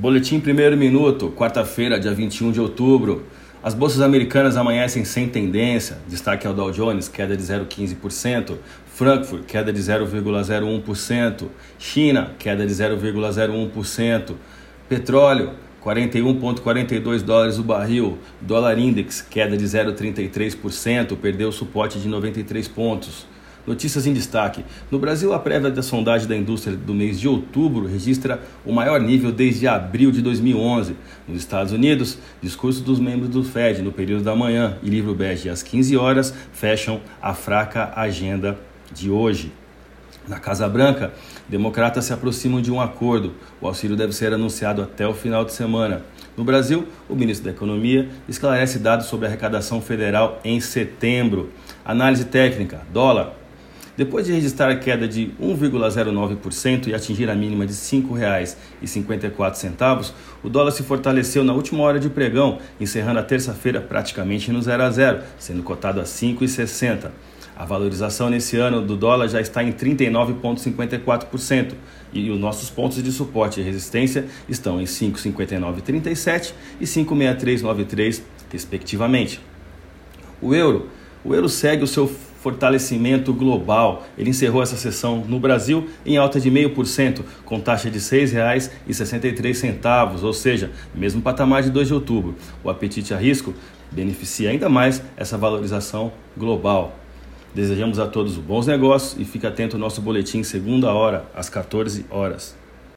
Boletim primeiro minuto, quarta-feira, dia 21 de outubro. As bolsas americanas amanhecem sem tendência. Destaque ao Dow Jones, queda de 0,15%. Frankfurt, queda de 0,01%. China, queda de 0,01%. Petróleo, 41,42 dólares o barril. Dólar Index, queda de 0,33%, perdeu o suporte de 93 pontos. Notícias em destaque. No Brasil, a prévia da sondagem da indústria do mês de outubro registra o maior nível desde abril de 2011. Nos Estados Unidos, discurso dos membros do Fed no período da manhã e livro bege às 15 horas fecham a fraca agenda de hoje. Na Casa Branca, democratas se aproximam de um acordo. O auxílio deve ser anunciado até o final de semana. No Brasil, o ministro da Economia esclarece dados sobre a arrecadação federal em setembro. Análise técnica: dólar depois de registrar a queda de 1,09% e atingir a mínima de R$ 5,54, o dólar se fortaleceu na última hora de pregão, encerrando a terça-feira praticamente no 0 a 0, sendo cotado a R$ 5,60. A valorização nesse ano do dólar já está em 39,54% e os nossos pontos de suporte e resistência estão em 5,5937 e 5,6393, respectivamente. O euro, o euro segue o seu fortalecimento global. Ele encerrou essa sessão no Brasil em alta de 0,5%, com taxa de R$ 6,63, ou seja, mesmo patamar de 2 de outubro. O apetite a risco beneficia ainda mais essa valorização global. Desejamos a todos bons negócios e fique atento ao nosso boletim segunda hora, às 14 horas.